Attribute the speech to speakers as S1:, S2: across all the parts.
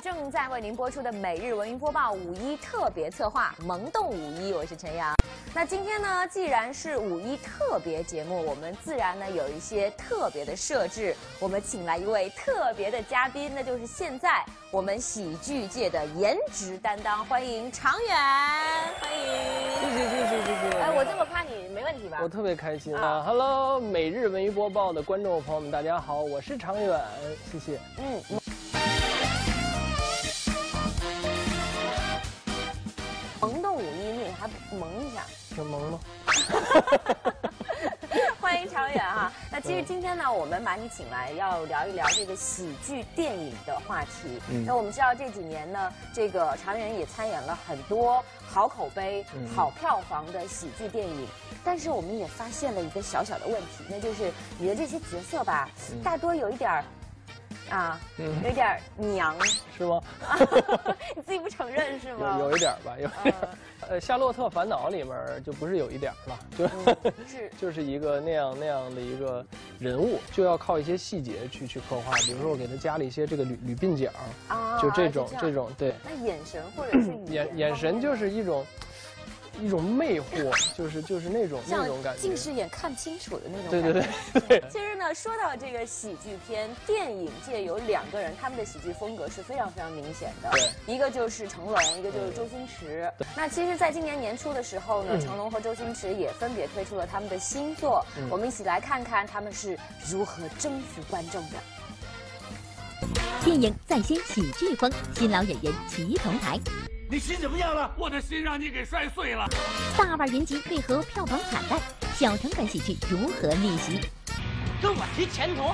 S1: 正在为您播出的每日文娱播报五一特别策划《萌动五一》，我是陈阳。那今天呢，既然是五一特别节目，我们自然呢有一些特别的设置。我们请来一位特别的嘉宾，那就是现在我们喜剧界的颜值担当，欢迎常远，欢迎。
S2: 谢谢谢谢谢谢。
S1: 哎，我这么夸你没问题吧？
S2: 我特别开心啊！Hello，每日文娱播报的观众朋友们，大家好，我是常远，谢谢。嗯。
S1: 萌一下，
S2: 挺萌吗？
S1: 欢迎常远哈。那其实今天呢，我们把你请来要聊一聊这个喜剧电影的话题。那我们知道这几年呢，这个常远也参演了很多好口碑、好票房的喜剧电影。但是我们也发现了一个小小的问题，那就是你的这些角色吧，大多有一点儿。啊，有点娘，
S2: 是吗？
S1: 你自己不承认是吗？
S2: 有有一点吧，有。呃，《夏洛特烦恼》里面就不是有一点嘛，就 是就是一个那样那样的一个人物，就要靠一些细节去去刻画，比如说我给他加了一些这个铝铝鬓角，啊，就这种这种对。
S1: 那眼神或者是
S2: 眼眼神就是一种。一种魅惑，就是就是那种那种感觉，
S1: 近视眼看不清楚的那种。
S2: 对对对。
S1: 其实呢，说到这个喜剧片，电影界有两个人，他们的喜剧风格是非常非常明显的。
S2: 对。
S1: 一个就是成龙，一个就是周星驰。那其实，在今年年初的时候呢，成龙和周星驰也分别推出了他们的新作，我们一起来看看他们是如何征服观众的。
S3: 电影再掀喜剧风，新老演员齐同台。
S4: 你心怎么样了？我的心让你给摔碎了。
S3: 大腕云集为何票房惨淡？小成本喜剧如何逆袭？
S5: 跟我提前途？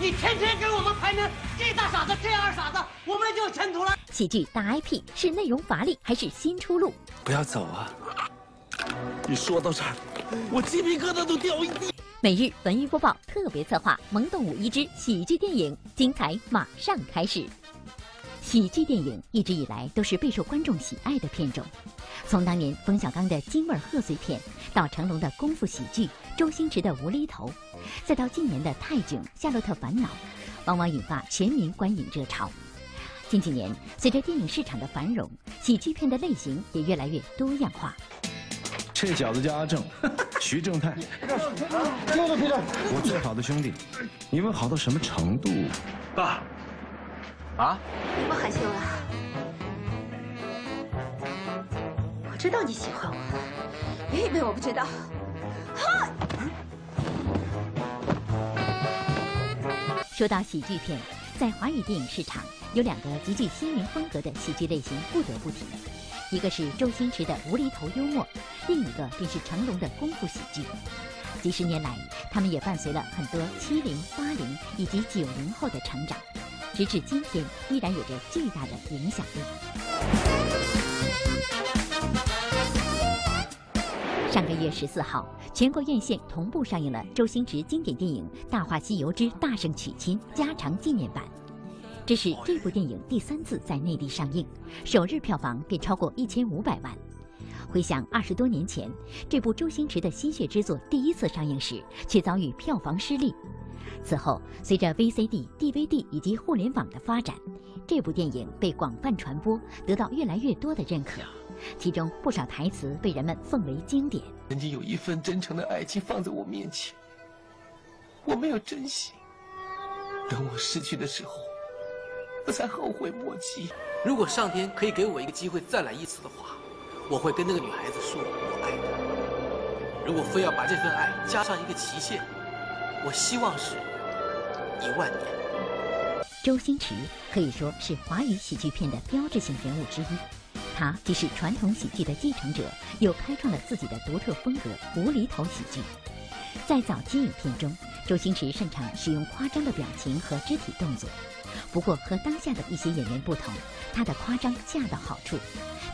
S5: 你天天给我们排名，这大傻子，这二傻子，我们就有前途了。
S3: 喜剧大 IP 是内容乏力还是新出路？
S6: 不要走啊！你说到这儿，我鸡皮疙瘩都掉一地。
S3: 每日文娱播报特别策划《萌动五一之喜剧电影》，精彩马上开始。喜剧电影一直以来都是备受观众喜爱的片种，从当年冯小刚的京味贺岁片，到成龙的功夫喜剧，周星驰的无厘头，再到近年的泰囧、夏洛特烦恼，往往引发全民观影热潮。近几年，随着电影市场的繁荣，喜剧片的类型也越来越多样化。
S7: 这小子叫阿正，徐正泰。我最好的兄弟，你们好到什么程度？
S4: 爸。啊！
S8: 你不害羞了？我知道你喜欢我，别以为我不知道。
S3: 说到喜剧片，在华语电影市场有两个极具鲜明风格的喜剧类型不得不提，一个是周星驰的无厘头幽默，另一个便是成龙的功夫喜剧。几十年来，他们也伴随了很多七零、八零以及九零后的成长。直至今天，依然有着巨大的影响力。上个月十四号，全国院线同步上映了周星驰经典电影《大话西游之大圣娶亲》加长纪念版。这是这部电影第三次在内地上映，首日票房便超过一千五百万。回想二十多年前，这部周星驰的心血之作第一次上映时，却遭遇票房失利。此后，随着 VCD、DVD 以及互联网的发展，这部电影被广泛传播，得到越来越多的认可。其中不少台词被人们奉为经典。
S6: 曾经有一份真诚的爱情放在我面前，我没有珍惜。等我失去的时候，我才后悔莫及。
S9: 如果上天可以给我一个机会再来一次的话，我会跟那个女孩子说我爱她。如果非要把这份爱加上一个期限，我希望是一万年。
S3: 周星驰可以说是华语喜剧片的标志性人物之一，他既是传统喜剧的继承者，又开创了自己的独特风格——无厘头喜剧。在早期影片中，周星驰擅长使用夸张的表情和肢体动作，不过和当下的一些演员不同，他的夸张恰到好处。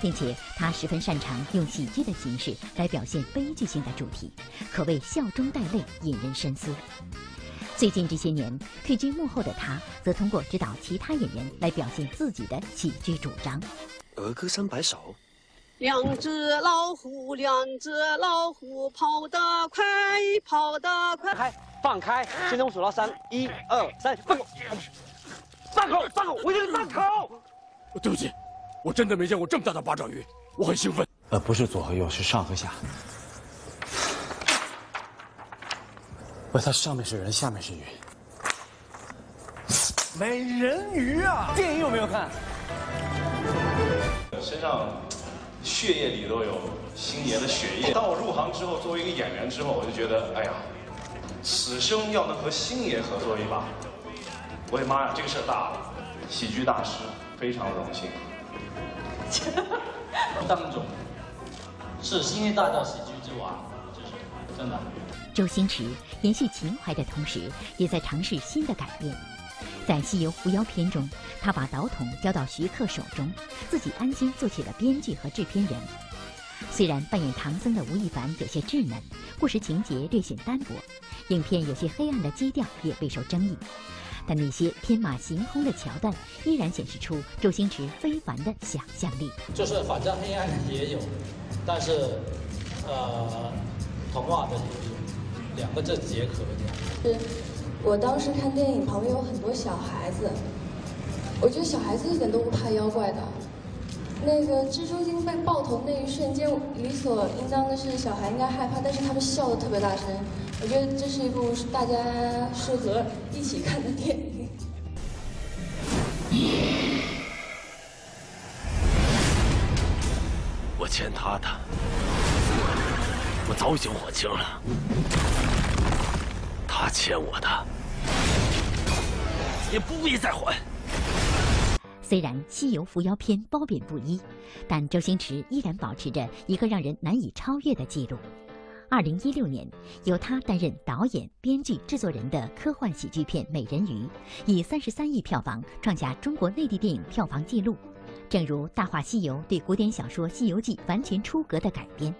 S3: 并且他十分擅长用喜剧的形式来表现悲剧性的主题，可谓笑中带泪，引人深思。最近这些年，退居幕后的他，则通过指导其他演员来表现自己的喜剧主张。
S6: 儿歌三百首。
S10: 两只老虎，两只老虎，跑得快，跑得快。
S11: 开，放开，心中数到三，一二三，放口，放口，放口，我叫你放口。
S4: 对不起，我真的没见过这么大的八爪鱼，我很兴奋。
S11: 呃，不是左和右，是上和下。不，它上面是人，下面是鱼。
S12: 美人鱼啊！电影有没有看？
S13: 身上血液里都有星爷的血液。当我入行之后，作为一个演员之后，我就觉得，哎呀，此生要能和星爷合作一把，我的妈呀，这个事儿大了！喜剧大师，非常荣幸。
S14: 当中是星爷大道喜剧之王，就是真的。
S3: 周星驰延续情怀的同时，也在尝试新的改变。在《西游伏妖篇》中，他把导筒交到徐克手中，自己安心做起了编剧和制片人。虽然扮演唐僧的吴亦凡有些稚嫩，故事情节略显单薄，影片有些黑暗的基调也备受争议，但那些天马行空的桥段依然显示出周星驰非凡的想象力。
S14: 就是反正黑暗也有，但是，呃，童话的也有，两个字结合这
S15: 样。是。我当时看电影，旁边有很多小孩子，我觉得小孩子一点都不怕妖怪的。那个蜘蛛精被爆头那一瞬间，理所应当的是小孩应该害怕，但是他们笑得特别大声。我觉得这是一部大家适合一起看的电影。
S4: 我欠他的，我早已经还清了。他欠我的，也不必再还。
S3: 虽然《西游伏妖篇》褒贬不一，但周星驰依然保持着一个让人难以超越的记录。二零一六年，由他担任导演、编剧、制作人的科幻喜剧片《美人鱼》，以三十三亿票房创下中国内地电影票房纪录。正如《大话西游》对古典小说《西游记》完全出格的改编。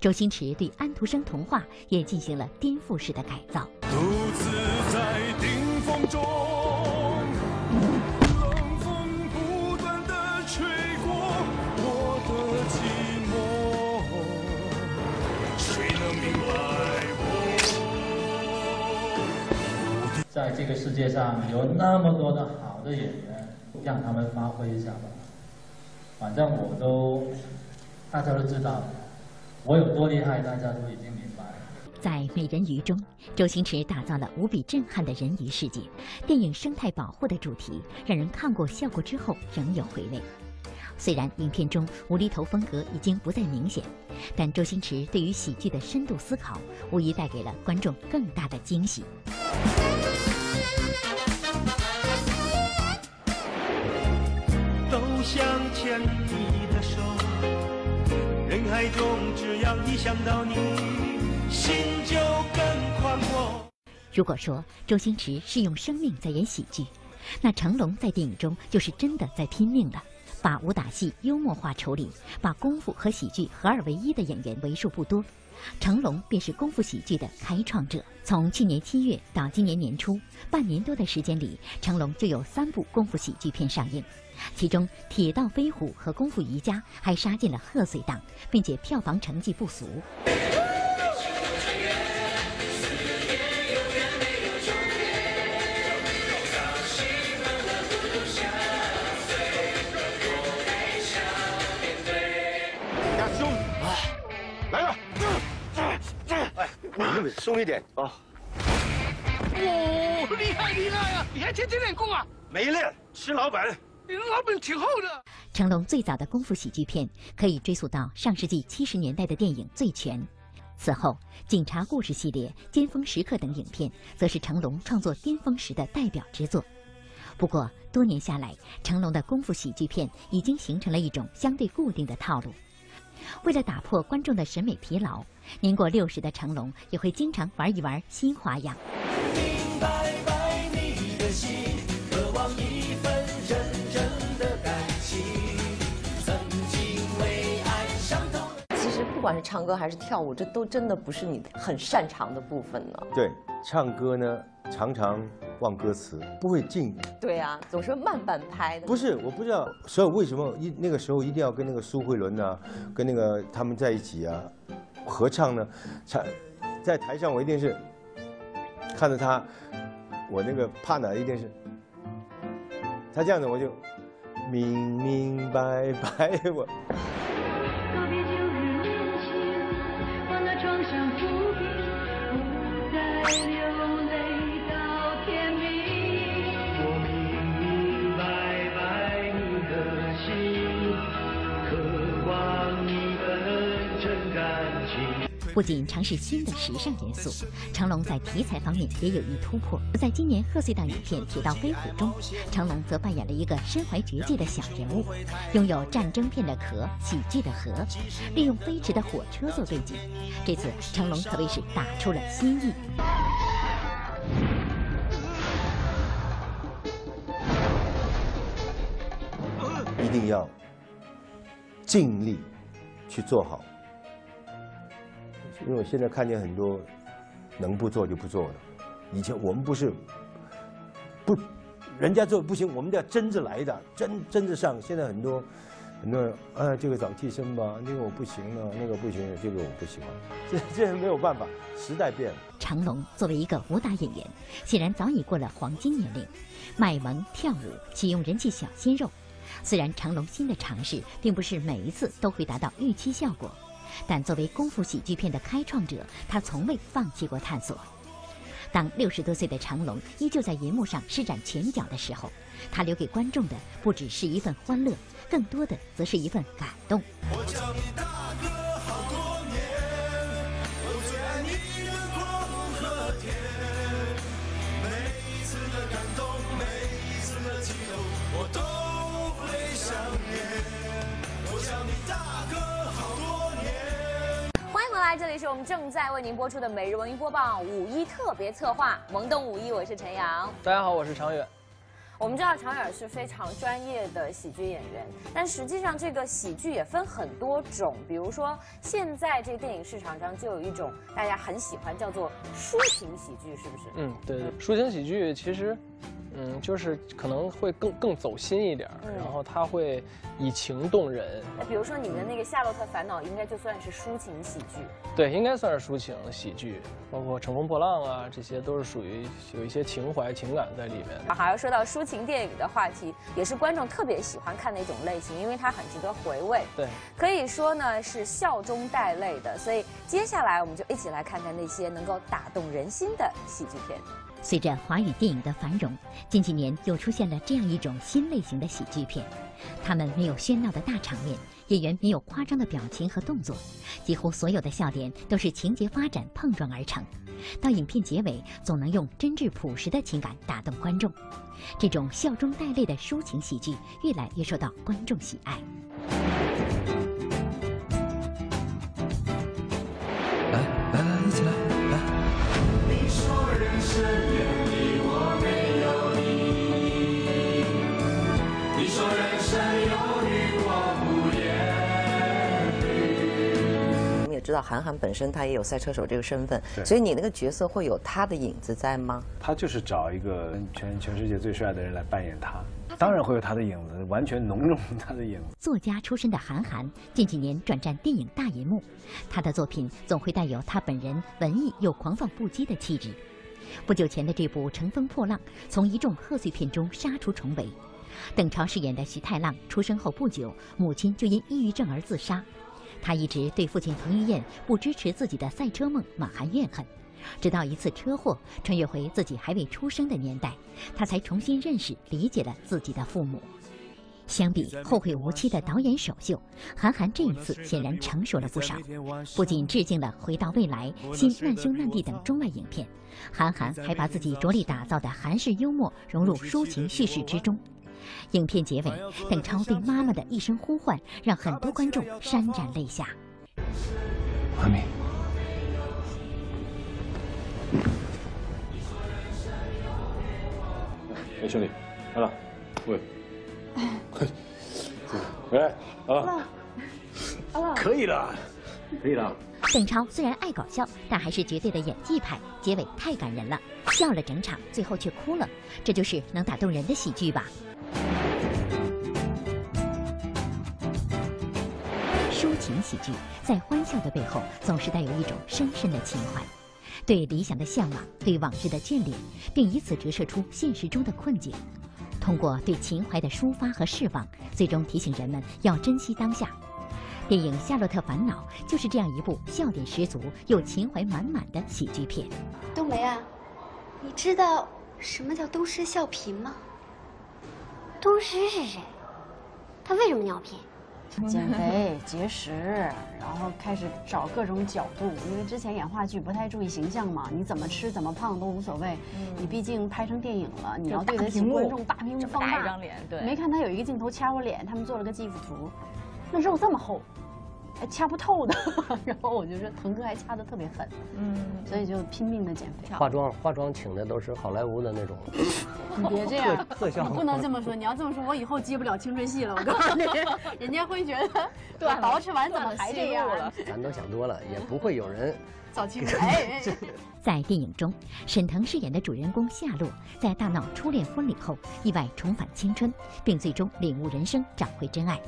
S3: 周星驰对安徒生童话也进行了颠覆式的改造。独自在顶峰中，
S14: 在这个世界上有那么多的好的演员，让他们发挥一下吧。反正我都，大家都知道。我有多厉害，大家都已经明白。
S3: 在《美人鱼》中，周星驰打造了无比震撼的人鱼世界。电影生态保护的主题，让人看过笑过之后仍有回味。虽然影片中无厘头风格已经不再明显，但周星驰对于喜剧的深度思考，无疑带给了观众更大的惊喜。都想牵你的手。人海中，只要一想到你，心就更宽阔。如果说周星驰是用生命在演喜剧，那成龙在电影中就是真的在拼命了。把武打戏幽默化处理，把功夫和喜剧合二为一的演员为数不多。成龙便是功夫喜剧的开创者。从去年七月到今年年初，半年多的时间里，成龙就有三部功夫喜剧片上映。其中，《铁道飞虎》和《功夫瑜伽》还杀进了贺岁档，并且票房成绩不俗。
S16: 松一点啊！
S4: 哦，厉害厉害啊！你还天天练功啊？
S16: 没练，吃老本。
S4: 你老本挺厚的。
S3: 成龙最早的功夫喜剧片可以追溯到上世纪七十年代的电影《醉拳》，此后《警察故事》系列、《尖峰时刻》等影片则是成龙创作巅峰时的代表之作。不过多年下来，成龙的功夫喜剧片已经形成了一种相对固定的套路。为了打破观众的审美疲劳，年过六十的成龙也会经常玩一玩新花样。
S17: 其实不管是唱歌还是跳舞，这都真的不是你很擅长的部分呢。
S18: 对，唱歌呢常常忘歌词，不会静。
S17: 对啊，总是慢半拍的。
S18: 不是，我不知道，所以为什么一那个时候一定要跟那个苏慧伦啊，跟那个他们在一起啊，合唱呢？唱在台上我一定是看着他，我那个怕呢一定是他这样子我就明明白白 我。
S3: 不仅尝试新的时尚元素，成龙在题材方面也有意突破。在今年贺岁档影片《铁道飞虎》中，成龙则扮演了一个身怀绝技的小人物，拥有战争片的壳、喜剧的核，利用飞驰的火车做背景。这次成龙可谓是打出了新意。
S18: 一定要尽力去做好。因为我现在看见很多能不做就不做的，以前我们不是不人家做不行，我们都要争着来的，争争着上。现在很多很多人，啊，这个找替身吧，那个我不行了，那个不行，这个我不喜欢，这这没有办法，时代变了。
S3: 成龙作为一个武打演员，显然早已过了黄金年龄，卖萌跳舞，启用人气小鲜肉。虽然成龙新的尝试，并不是每一次都会达到预期效果。但作为功夫喜剧片的开创者，他从未放弃过探索。当六十多岁的成龙依旧在银幕上施展拳脚的时候，他留给观众的不只是一份欢乐，更多的则是一份感动。
S1: 这里是我们正在为您播出的每日文娱播报五一特别策划《萌动五一》，我是陈阳。
S2: 大家好，我是常远。
S1: 我们知道常远是非常专业的喜剧演员，但实际上这个喜剧也分很多种。比如说，现在这个电影市场上就有一种大家很喜欢，叫做抒情喜剧，是不是？
S2: 嗯，对对，抒情喜剧其实。嗯，就是可能会更更走心一点，然后他会以情动人。
S1: 那比如说你的那个《夏洛特烦恼》，应该就算是抒情喜剧。
S2: 对，应该算是抒情喜剧，包括《乘风破浪》啊，这些都是属于有一些情怀情感在里面。
S1: 好，要说到抒情电影的话题，也是观众特别喜欢看的一种类型，因为它很值得回味。
S2: 对，
S1: 可以说呢是笑中带泪的。所以接下来我们就一起来看看那些能够打动人心的喜剧片。
S3: 随着华语电影的繁荣，近几年又出现了这样一种新类型的喜剧片，他们没有喧闹的大场面，演员没有夸张的表情和动作，几乎所有的笑点都是情节发展碰撞而成，到影片结尾总能用真挚朴实的情感打动观众。这种笑中带泪的抒情喜剧越来越受到观众喜爱。
S17: 知道韩寒本身他也有赛车手这个身份，所以你那个角色会有他的影子在吗？
S11: 他就是找一个全全世界最帅的人来扮演他，当然会有他的影子，完全浓重他的影子。
S3: 作家出身的韩寒近几年转战电影大银幕，他的作品总会带有他本人文艺又狂放不羁的气质。不久前的这部《乘风破浪》，从一众贺岁片中杀出重围。邓超饰演的徐太浪出生后不久，母亲就因抑郁症而自杀。他一直对父亲彭于晏不支持自己的赛车梦满含怨恨，直到一次车祸穿越回自己还未出生的年代，他才重新认识、理解了自己的父母。相比《后会无期》的导演首秀，韩寒这一次显然成熟了不少。不仅致敬了《回到未来》《新难兄难弟》等中外影片，韩寒还把自己着力打造的韩式幽默融入抒情叙事之中。影片结尾，邓超对妈妈的一声呼唤，让很多观众潸然泪下。
S11: 阿明，
S13: 哎，兄弟，来了，喂，喂，好了，可以了，可以了。
S3: 邓超虽然爱搞笑，但还是绝对的演技派，结尾太感人了，笑了整场，最后却哭了，这就是能打动人的喜剧吧。抒情喜剧在欢笑的背后，总是带有一种深深的情怀，对理想的向往，对往日的眷恋，并以此折射出现实中的困境。通过对情怀的抒发和释放，最终提醒人们要珍惜当下。电影《夏洛特烦恼》就是这样一部笑点十足又情怀满满的喜剧片。
S19: 冬梅啊，你知道什么叫东施效颦吗？东施是谁？他为什么尿频？
S20: 减肥、节食，然后开始找各种角度。因为之前演话剧不太注意形象嘛，你怎么吃怎么胖都无所谓。你毕竟拍成电影了，你要对得起观众，大屏幕放大
S1: 一张脸。对，
S20: 没看他有一个镜头掐我脸，他们做了个 GIF 图，那肉这么厚。掐不透的，然后我就说腾哥还掐的特别狠，嗯，所以就拼命的减肥。
S21: 化妆化妆请的都是好莱坞的那种，
S20: 你别这样，
S21: 特效
S20: 不能这么说。你要这么说，我以后接不了青春戏了。我告诉你，人家会觉得，对，捯饬完怎么还这样了？
S21: 咱都想多了，也不会有人
S20: 早期春。哎，
S3: 在电影中，沈腾饰演的主人公夏洛，在大闹初恋婚礼后，意外重返青春，并最终领悟人生，找回真爱。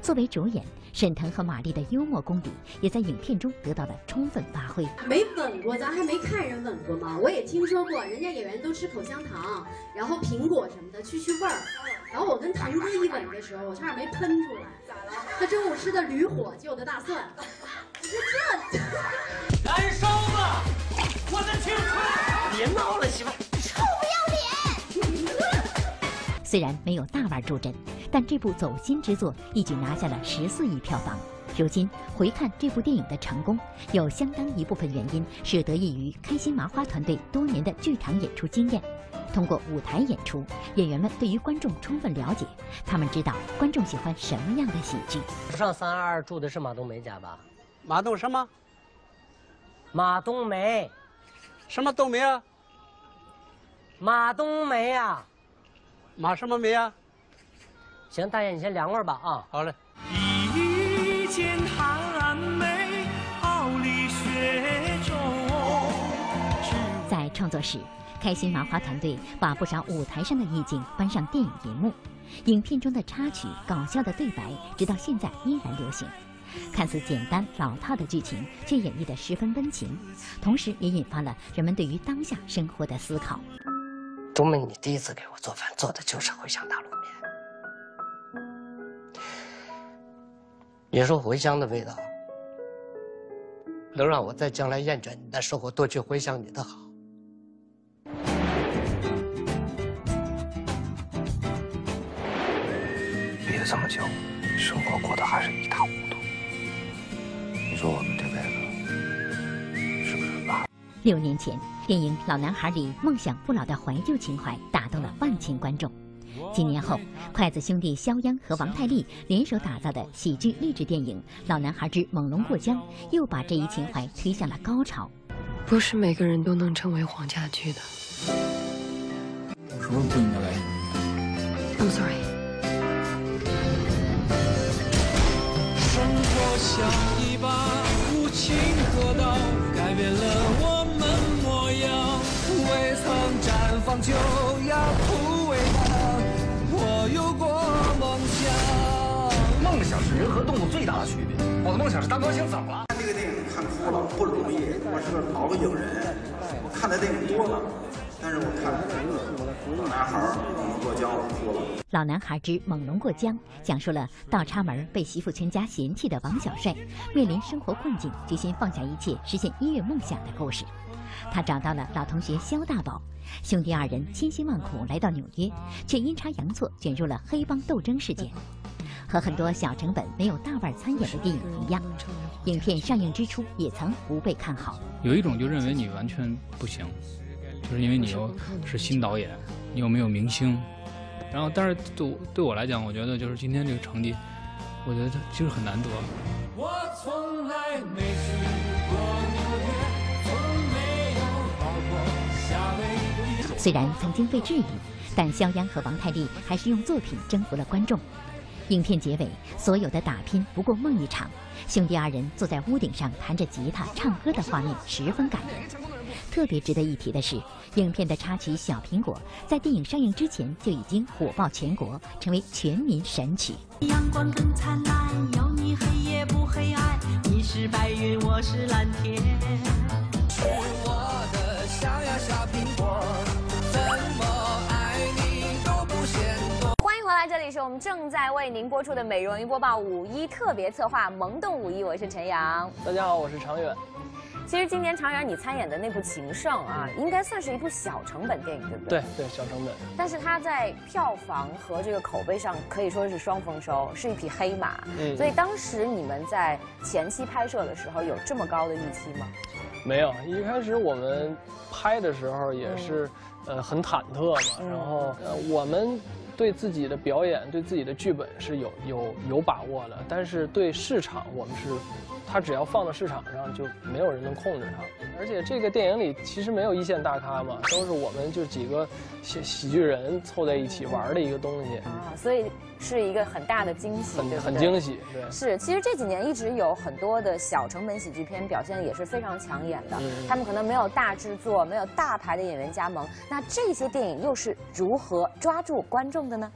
S3: 作为主演，沈腾和马丽的幽默功底也在影片中得到了充分发挥。
S22: 没吻过，咱还没看人吻过吗？我也听说过，人家演员都吃口香糖，然后苹果什么的去去味儿。然后我跟腾哥一吻的时候，我差点没喷出来。咋了？他中午吃的驴火就的大蒜。你说这
S5: 燃烧吧，我的青春！
S21: 别闹了，媳妇。
S3: 臭不要脸虽然没有大腕助阵，但这部走心之作一举拿下了十四亿票房。如今回看这部电影的成功，有相当一部分原因是得益于开心麻花团队多年的剧场演出经验。通过舞台演出，演员们对于观众充分了解，他们知道观众喜欢什么样的喜剧。
S21: 上三二二住的是马冬梅家吧？
S23: 马冬什么？
S21: 马冬梅，
S23: 什么冬梅啊？
S21: 马冬梅啊！
S23: 马什么梅啊？
S21: 行，大爷，你先凉快吧啊。
S23: 好嘞。
S5: 一见寒梅，傲立雪中。
S3: 在创作时，开心麻花团队把不少舞台上的意境搬上电影银幕。影片中的插曲、搞笑的对白，直到现在依然流行。看似简单老套的剧情，却演绎得十分温情，同时也引发了人们对于当下生活的思考。
S21: 冬梅，你第一次给我做饭，做的就是茴香大卤面。别说茴香的味道，能让我在将来厌倦你的时候多去回想你的好。
S24: 毕业这么久，生活过得还是一塌糊涂。你说我们这辈子是不是拉？
S3: 六年前，电影《老男孩》里梦想不老的怀旧情怀打动了万千观众。几年后，筷子兄弟肖央和王太利联手打造的喜剧励志电影《老男孩之猛龙过江》，又把这一情怀推向了高潮。
S25: 不是每个人都能成为黄家驹的。
S26: 什么不应该来
S25: ？I'm sorry。
S5: 生活像一把无情河刀，改变了我们模样。未曾绽放就
S24: 是人和动物最大的区别。我的梦想是当歌星，怎么了？
S27: 看这个电影看哭了，不容易。我是个老影人，我看的电影多了，但是我看老男孩猛龙过江我哭了。
S3: 老男孩之猛龙过江讲述了倒插门被媳妇全家嫌弃的王小帅，面临生活困境，决心放下一切实现音乐梦想的故事。他找到了老同学肖大宝，兄弟二人千辛万苦来到纽约，却阴差阳错卷入了黑帮斗争事件。和很多小成本没有大腕参演的电影一样，影片上映之初也曾不被看好。
S26: 有一种就认为你完全不行，就是因为你又是新导演，你又没有明星。然后，但是对对我来讲，我觉得就是今天这个成绩，我觉得其实很难得。
S5: 我从来没去过纽约，从没有跑过夏威夷。
S3: 虽然曾经被质疑，但肖央和王太利还是用作品征服了观众。影片结尾，所有的打拼不过梦一场。兄弟二人坐在屋顶上弹着吉他唱歌的画面十分感人。特别值得一提的是，影片的插曲《小苹果》在电影上映之前就已经火爆全国，成为全民神曲。
S5: 阳光更灿烂，有你黑夜不黑暗。你是白云，我是蓝天。我
S1: 们正在为您播出的《美容音播报》五一特别策划《萌动五一》，我是陈阳。
S2: 大家好，我是常远。
S1: 其实今年常远你参演的那部《情圣》啊，应该算是一部小成本电影，对不
S2: 对？对对，小成本。
S1: 但是它在票房和这个口碑上可以说是双丰收，是一匹黑马。嗯。所以当时你们在前期拍摄的时候有这么高的预期吗？
S2: 没有，一开始我们拍的时候也是，呃，很忐忑嘛。然后，呃，我们对自己的表演、对自己的剧本是有有有把握的，但是对市场我们是。它只要放到市场上，就没有人能控制它。而且这个电影里其实没有一线大咖嘛，都是我们就几个喜喜剧人凑在一起玩的一个东西
S1: 啊，所以是一个很大的惊喜，
S2: 很很惊喜。对，
S1: 是。其实这几年一直有很多的小成本喜剧片表现也是非常抢眼的，他们可能没有大制作，没有大牌的演员加盟，那这些电影又是如何抓住观众的呢？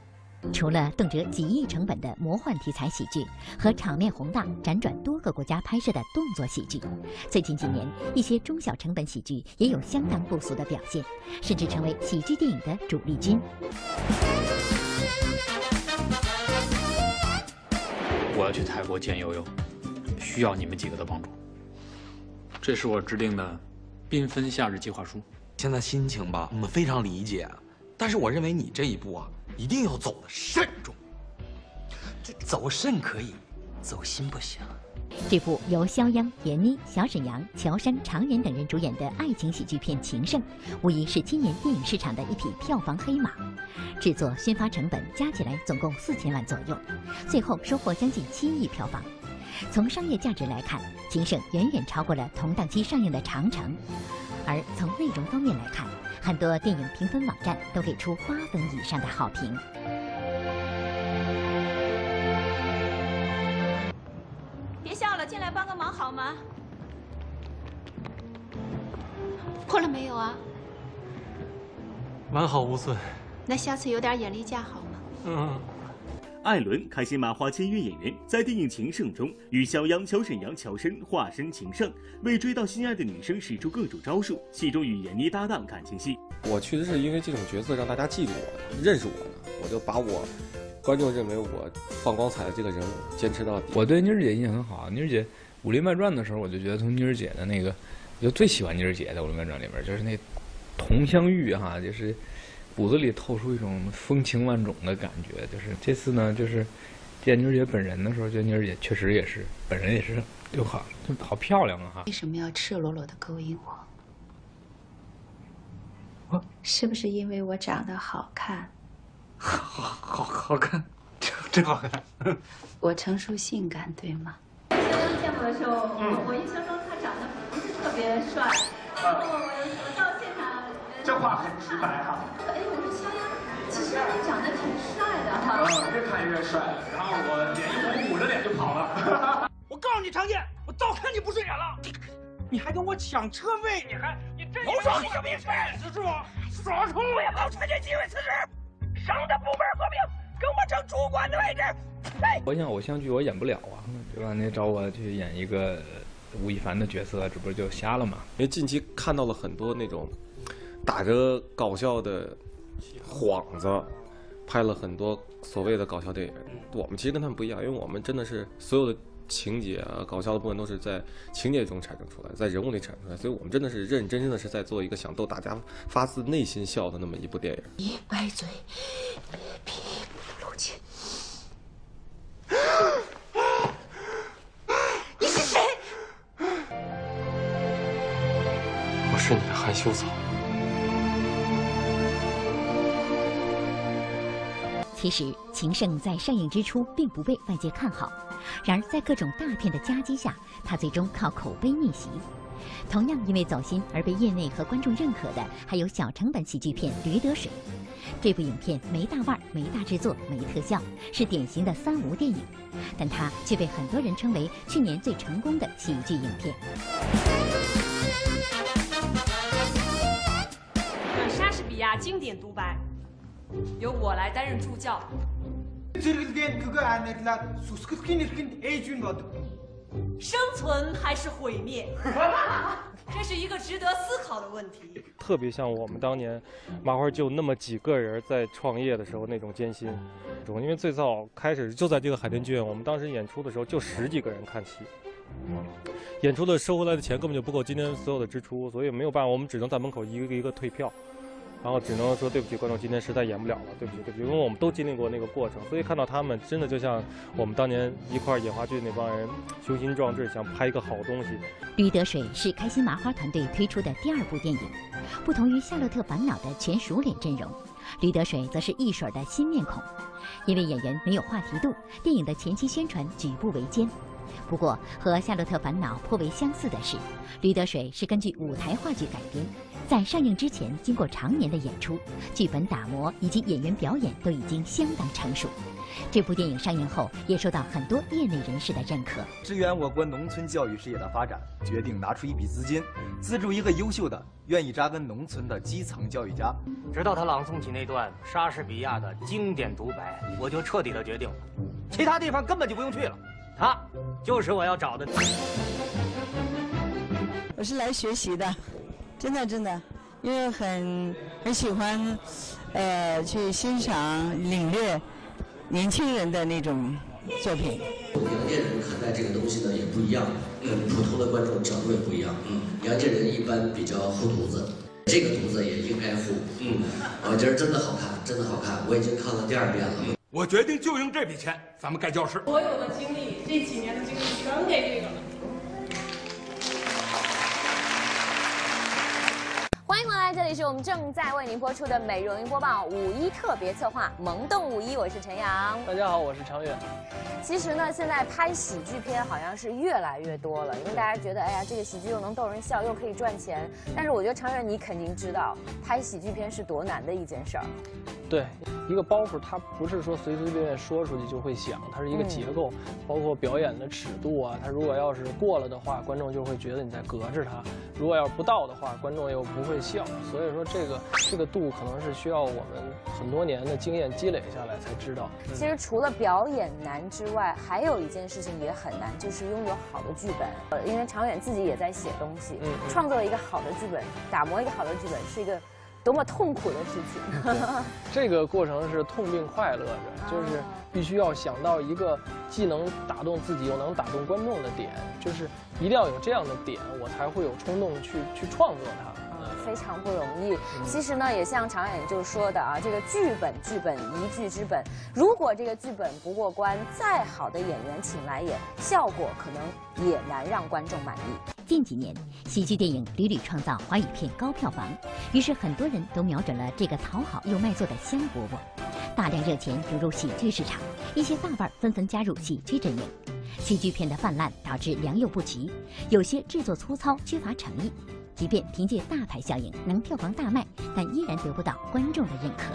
S3: 除了动辄几亿成本的魔幻题材喜剧和场面宏大、辗转多个国家拍摄的动作喜剧，最近几年一些中小成本喜剧也有相当不俗的表现，甚至成为喜剧电影的主力军。
S28: 我要去泰国见悠悠，需要你们几个的帮助。这是我制定的缤纷夏日计划书。
S29: 现在心情吧，我们非常理解，但是我认为你这一步啊。一定要走得慎重，走肾可以，走心不行。
S3: 这部由肖央、闫妮、小沈阳、乔杉、常远等人主演的爱情喜剧片《情圣》，无疑是今年电影市场的一匹票房黑马。制作、宣发成本加起来总共四千万左右，最后收获将近七亿票房。从商业价值来看，《情圣》远远超过了同档期上映的《长城》，而从内容方面来看，很多电影评分网站都给出八分以上的好评。
S30: 别笑了，进来帮个忙好吗？
S19: 破了没有啊？
S28: 完好无损。
S19: 那下次有点眼力见好吗？嗯。
S31: 艾伦开心麻花签约演员，在电影《情圣》中与肖央、乔沈阳、乔生化身情圣，为追到心爱的女生使出各种招数。戏中与闫妮搭档感情戏。
S32: 我确实是因为这种角色让大家记住我、认识我呢，我就把我观众认为我放光彩的这个人物坚持到底。
S26: 我对妮儿姐印象很好，妮儿姐《武林外传》的时候，我就觉得从妮儿姐的那个，就最喜欢妮儿姐的《武林外传》里边，就是那佟湘玉哈，就是。骨子里透出一种风情万种的感觉，就是这次呢，就是见妮儿姐本人的时候，觉得妮儿姐确实也是本人也是就好，就好漂亮啊！哈！
S19: 为什么要赤裸裸的勾引我？是不是因为我长得好看？
S28: 好好好看，真好看！
S19: 我成熟性感，对吗？
S30: 刚刚见过的时候，我印象中他长得不是特别帅。
S28: 这话很直白哈。
S30: 哎，我说香烟，其实你长得挺帅的哈，
S28: 越看越帅。然后我脸一红，捂着脸就跑了。
S29: 我告诉你，常健，我早看你不顺眼了。你还跟我抢车位，你还你真有种！你什么意思？死住！耍冲！我也不趁这机会辞职，省得部门合并，跟我争主管的位置。
S26: 我想偶像剧我演不了啊，对吧？你找我去演一个吴亦凡的角色，这不是就瞎了吗？
S32: 因为近期看到了很多那种打着搞笑的幌子。拍了很多所谓的搞笑电影，我们其实跟他们不一样，因为我们真的是所有的情节啊、搞笑的部分都是在情节中产生出来，在人物里产生出来，所以我们真的是认认真真的是在做一个想逗大家发自内心笑的那么一部电影。
S19: 一歪嘴，皮不露情。你是谁？
S28: 我是你的含羞草。
S3: 其实，《情圣》在上映之初并不被外界看好，然而在各种大片的夹击下，它最终靠口碑逆袭。同样因为走心而被业内和观众认可的，还有小成本喜剧片《驴得水》。这部影片没大腕、没大制作、没特效，是典型的三无电影，但它却被很多人称为去年最成功的喜剧影片。
S30: 莎士比亚经典独白。由我来担任助教。生存还是毁灭？
S33: 这是一个值得思考的问题。
S32: 特别像我们当年麻花就那么几个人在创业的时候那种艰辛，因为最早开始就在这个海淀剧院，我们当时演出的时候就十几个人看戏，演出的收回来的钱根本就不够今天所有的支出，所以没有办法，我们只能在门口一个一个退票。然后只能说对不起观众，今天实在演不了了，对不起对不起，因为我们都经历过那个过程，所以看到他们真的就像我们当年一块演话剧那帮人雄心壮志，想拍一个好东西。
S3: 驴得水是开心麻花团队推出的第二部电影，不同于《夏洛特烦恼》的全熟脸阵容，驴得水则是一水的新面孔。因为演员没有话题度，电影的前期宣传举步维艰。不过和《夏洛特烦恼》颇为相似的是，驴得水是根据舞台话剧改编。在上映之前，经过常年的演出，剧本打磨以及演员表演都已经相当成熟。这部电影上映后，也受到很多业内人士的认可。
S34: 支援我国农村教育事业的发展，决定拿出一笔资金，资助一个优秀的、愿意扎根农村的基层教育家。
S35: 直到他朗诵起那段莎士比亚的经典独白，我就彻底的决定了，其他地方根本就不用去了。他就是我要找的。
S36: 我是来学习的。真的真的，因为很很喜欢，呃，去欣赏、领略年轻人的那种作品。
S37: 杨建人看待这个东西呢也不一样，跟普通的观众角度也不一样。嗯，杨建人一般比较护犊子，这个犊子也应该护。嗯，我觉得真的好看，真的好看，我已经看了第二遍了。
S29: 我决定就用这笔钱，咱们盖教室。
S33: 所有的精力，这几年的精力全给这个了。
S1: 这里是我们正在为您播出的《美容云播报》五一特别策划《萌动五一》，我是陈阳。
S2: 大家好，我是常远。
S1: 其实呢，现在拍喜剧片好像是越来越多了，因为大家觉得，哎呀，这个喜剧又能逗人笑，又可以赚钱。但是我觉得常远，你肯定知道，拍喜剧片是多难的一件事儿。
S2: 对，一个包袱它不是说随随便便说出去就会响，它是一个结构，包括表演的尺度啊。它如果要是过了的话，观众就会觉得你在隔着它；如果要是不到的话，观众又不会笑。所以说这个这个度可能是需要我们很多年的经验积累下来才知道。
S1: 其实除了表演难之外，还有一件事情也很难，就是拥有好的剧本。呃，因为常远自己也在写东西，嗯创作一个好的剧本，打磨一个好的剧本是一个。多么痛苦的事情！
S2: 这个过程是痛并快乐着，就是必须要想到一个既能打动自己又能打动观众的点，就是一定要有这样的点，我才会有冲动去去创作它。
S1: 非常不容易。其实呢，也像常远就说的啊，这个剧本剧本一剧之本，如果这个剧本不过关，再好的演员请来演效果可能也难让观众满意。
S3: 近几年，喜剧电影屡屡创造华语片高票房，于是很多人都瞄准了这个讨好又卖座的香饽饽，大量热钱流入喜剧市场，一些大腕纷纷加入喜剧阵营。喜剧片的泛滥导致良莠不齐，有些制作粗糙缺乏诚意。即便凭借大牌效应能票房大卖，但依然得不到观众的认可。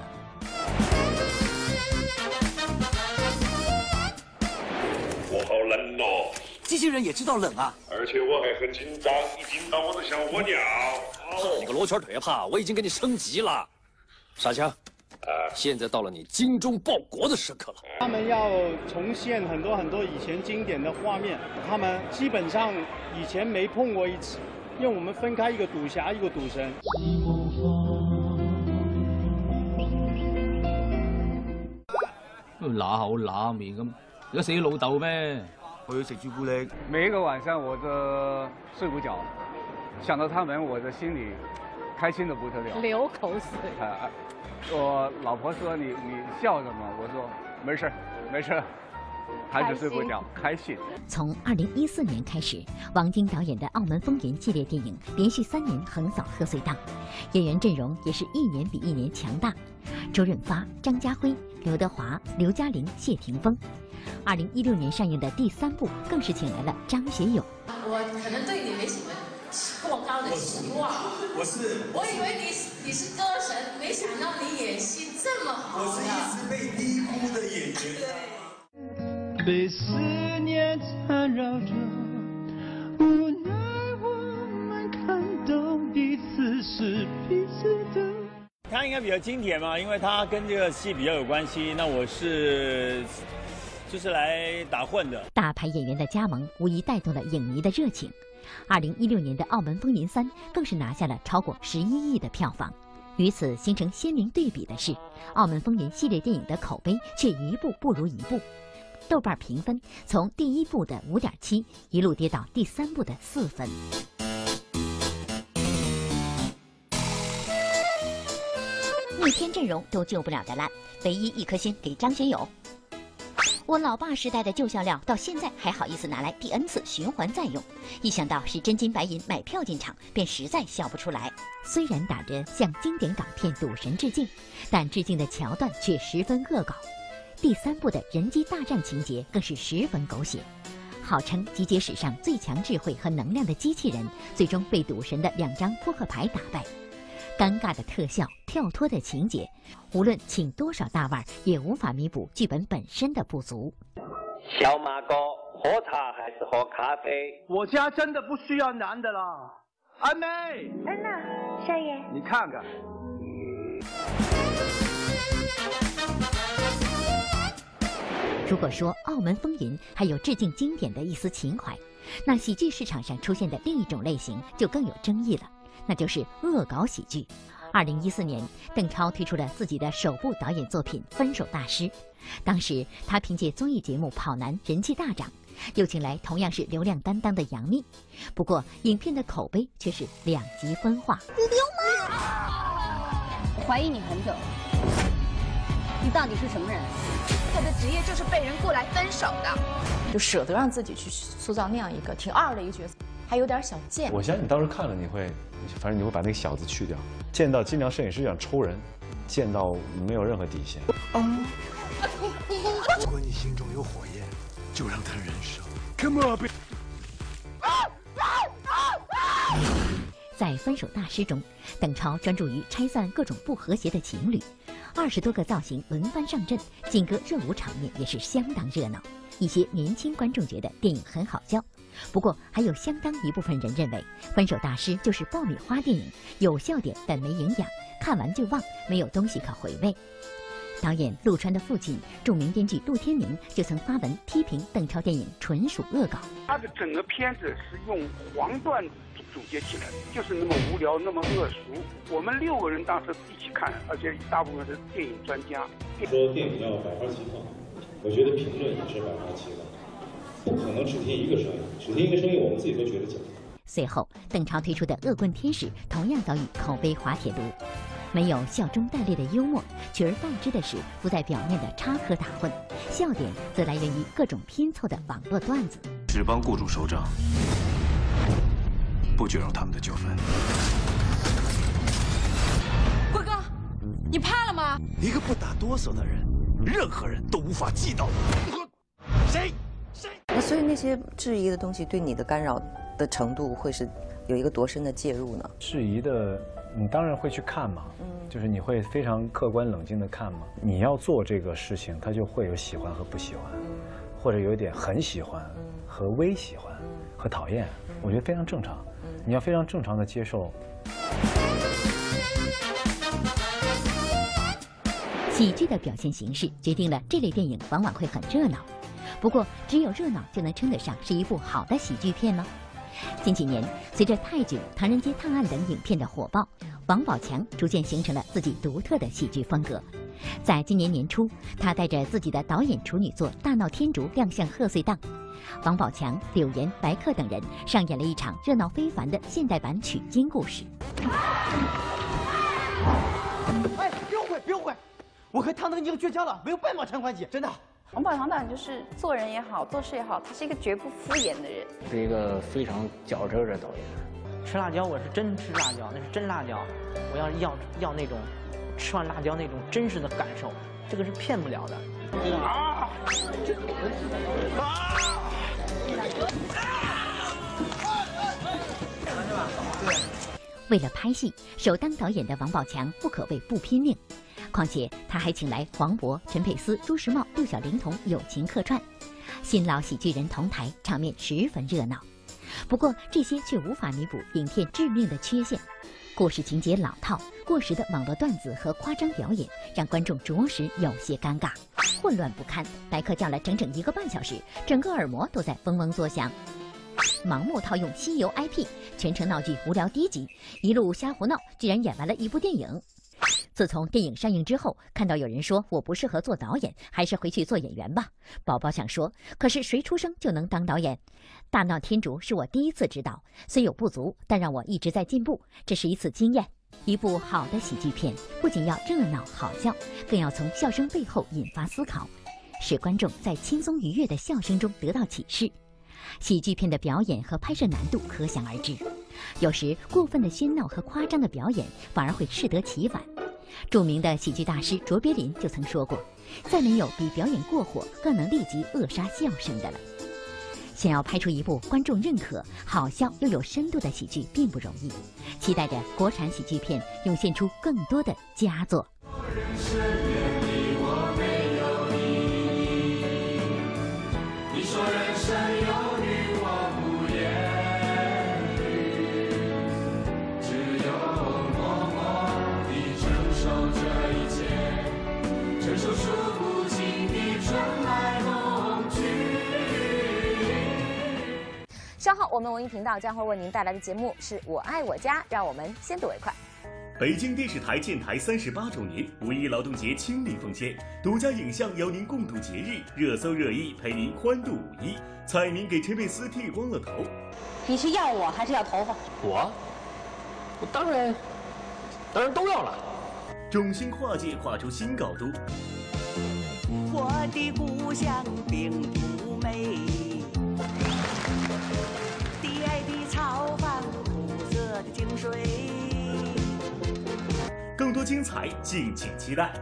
S38: 我好冷哦，
S39: 机器人也知道冷啊，
S38: 而且我还很紧张，一紧张我就想窝尿。
S39: 你个罗圈腿怕，我已经给你升级了，傻强。啊，现在到了你精忠报国的时刻了。
S40: 他们要重现很多很多以前经典的画面，他们基本上以前没碰过一次。因为我们分开一个赌侠，一个赌神。
S41: 拉口拉面咁，而家死老豆咩？
S40: 我要食朱古力。每一个晚上我都睡不着，想到他们，我的心里开心的不得了。
S20: 流口水。
S40: 我老婆说你你笑什么？我说没事没事孩子睡不着，开心。
S3: 从二零一四年开始，王晶导演的《澳门风云》系列电影连续三年横扫贺岁档，演员阵容也是一年比一年强大。周润发、张家辉、刘德华、刘嘉玲、谢霆锋。二零一六年上映的第三部更是请来了张学友。
S33: 我可能对你没什么过高的期望。
S38: 我是。
S33: 我以为你你是歌神，没想到你演戏这么好。
S38: 我是一直被低估的演员。
S33: 对。
S5: 被思念缠绕着，无奈我们看到彼此是彼此的。
S42: 他应该比较经典嘛，因为他跟这个戏比较有关系。那我是就是来打混的。
S3: 大牌演员的加盟，无疑带动了影迷的热情。二零一六年的《澳门风云三》更是拿下了超过十一亿的票房。与此形成鲜明对比的是，《澳门风云》系列电影的口碑却一步不如一步。豆瓣评分从第一部的五点七一路跌到第三部的四分。逆天阵容都救不了的烂，唯一一颗星给张学友。我老爸时代的旧笑料，到现在还好意思拿来第 N 次循环再用。一想到是真金白银买票进场，便实在笑不出来。虽然打着向经典港片《赌神》致敬，但致敬的桥段却十分恶搞。第三部的人机大战情节更是十分狗血，号称集结史上最强智慧和能量的机器人，最终被赌神的两张扑克牌打败。尴尬的特效、跳脱的情节，无论请多少大腕，也无法弥补剧本本身的不足。
S43: 小马哥，喝茶还是喝咖啡？
S40: 我家真的不需要男的了。阿妹，
S19: 安娜，少爷，
S40: 你看看。
S3: 如果说《澳门风云》还有致敬经典的一丝情怀，那喜剧市场上出现的另一种类型就更有争议了。那就是恶搞喜剧。二零一四年，邓超推出了自己的首部导演作品《分手大师》，当时他凭借综艺节目《跑男》人气大涨，又请来同样是流量担当的杨幂。不过，影片的口碑却是两极分化。
S19: 流氓！
S20: 我怀疑你很久，你到底是什么人？
S44: 他的职业就是被人雇来分手的，
S45: 就舍得让自己去塑造那样一个挺二的一个角色，还有点小贱。
S46: 我相信你当时看了，你会。反正你会把那个小字去掉，见到金良摄影师想抽人，见到没有任何底线。
S38: 如果你心中有火焰，就让它燃烧。Come on，
S3: 在《分手大师》中，邓超专注于拆散各种不和谐的情侣，二十多个造型轮番上阵，劲歌热舞场面也是相当热闹。一些年轻观众觉得电影很好笑。不过，还有相当一部分人认为，《分手大师》就是爆米花电影，有笑点但没营养，看完就忘，没有东西可回味。导演陆川的父亲、著名编剧陆天明就曾发文批评邓超电影纯属恶搞。
S40: 他的整个片子是用黄段子总结起来的，就是那么无聊，那么恶俗。我们六个人当时一起看，而且大部分是电影专家。
S46: 说电影要百花齐放，我觉得评论也是百花齐放。不可能只听一个声音，只听一个声音，我们自己都觉得假。
S3: 随后，邓超推出的《恶棍天使》同样遭遇口碑滑铁卢，没有笑中带泪的幽默，取而代之的是浮在表面的插科打诨，笑点则来源于各种拼凑的网络段子。
S46: 只帮雇主收账，不卷入他们的纠纷。
S44: 辉哥，你怕了吗？
S38: 一个不打哆嗦的人，任何人都无法击倒。谁？
S47: 那所以那些质疑的东西对你的干扰的程度会是有一个多深的介入呢？
S46: 质疑的，你当然会去看嘛，嗯，就是你会非常客观冷静的看嘛。你要做这个事情，他就会有喜欢和不喜欢，或者有点很喜欢和微喜欢和讨厌，我觉得非常正常。你要非常正常的接受。
S3: 喜剧的表现形式决定了这类电影往往会很热闹。不过，只有热闹就能称得上是一部好的喜剧片吗？近几年，随着《泰囧》《唐人街探案》等影片的火爆，王宝强逐渐形成了自己独特的喜剧风格。在今年年初，他带着自己的导演处女作《大闹天竺》亮相贺岁档，王宝强、柳岩、白客等人上演了一场热闹非凡的现代版取经故事。
S40: 哎，别误会，别误会，我和唐唐已经绝交了，没有半毛钱关系，真的。
S20: 王宝强导演就是做人也好，做事也好，他是一个绝不敷衍的人，
S35: 是一个非常较真的导演。吃辣椒，我是真吃辣椒，那是真辣椒。我要要要那种吃完辣椒那种真实的感受，这个是骗不了的。啊！
S3: 为了拍戏，首当导演的王宝强不可谓不拼命。况且他还请来黄渤、陈佩斯、朱时茂、六小龄童友情客串，新老喜剧人同台，场面十分热闹。不过这些却无法弥补影片致命的缺陷：故事情节老套、过时的网络段子和夸张表演，让观众着实有些尴尬，混乱不堪。白客叫了整整一个半小时，整个耳膜都在嗡嗡作响。盲目套用西游 IP，全程闹剧无聊低级，一路瞎胡闹，居然演完了一部电影。自从电影上映之后，看到有人说我不适合做导演，还是回去做演员吧。宝宝想说，可是谁出生就能当导演？大闹天竺是我第一次指导，虽有不足，但让我一直在进步，这是一次经验。一部好的喜剧片不仅要热闹好笑，更要从笑声背后引发思考，使观众在轻松愉悦的笑声中得到启示。喜剧片的表演和拍摄难度可想而知，有时过分的喧闹和夸张的表演反而会适得其反。著名的喜剧大师卓别林就曾说过：“再没有比表演过火更能立即扼杀笑声的了。”想要拍出一部观众认可、好笑又有深度的喜剧并不容易，期待着国产喜剧片涌现出更多的佳作。
S1: 我们文艺频道将会为您带来的节目是我爱我家，让我们先睹为快。
S48: 北京电视台建台三十八周年，五一劳动节亲临奉献，独家影像邀您共度节日，热搜热议陪您欢度五一。彩民给陈佩斯剃光了头，
S20: 你是要我还是要头发？
S2: 我，我当然，当然都要了。
S48: 众星跨界，跨出新高度。
S49: 我的故乡并不美。
S48: 更多精彩，敬请期待。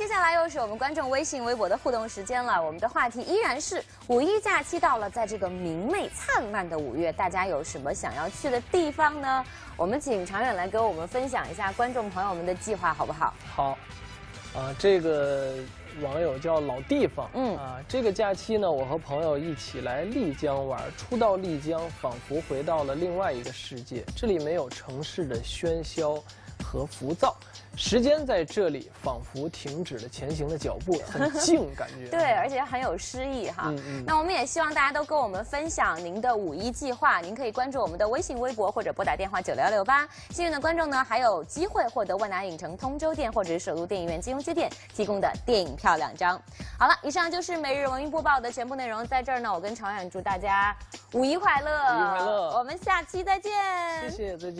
S1: 接下来又是我们观众微信、微博的互动时间了。我们的话题依然是五一假期到了，在这个明媚灿烂的五月，大家有什么想要去的地方呢？我们请常远来给我们分享一下观众朋友们的计划，好不好？
S2: 好。啊，这个网友叫老地方，嗯啊，这个假期呢，我和朋友一起来丽江玩。初到丽江，仿佛回到了另外一个世界，这里没有城市的喧嚣和浮躁。时间在这里仿佛停止了前行的脚步，很静，感觉
S1: 对，而且很有诗意哈。嗯嗯。那我们也希望大家都跟我们分享您的五一计划，您可以关注我们的微信、微博或者拨打电话九六六八。幸运的观众呢，还有机会获得万达影城通州店或者是首都电影院金融街店提供的电影票两张。好了，以上就是每日文娱播报的全部内容。在这儿呢，我跟常远祝大家五一快乐，
S2: 五一快乐，
S1: 我们下期再见。
S2: 谢谢，再见。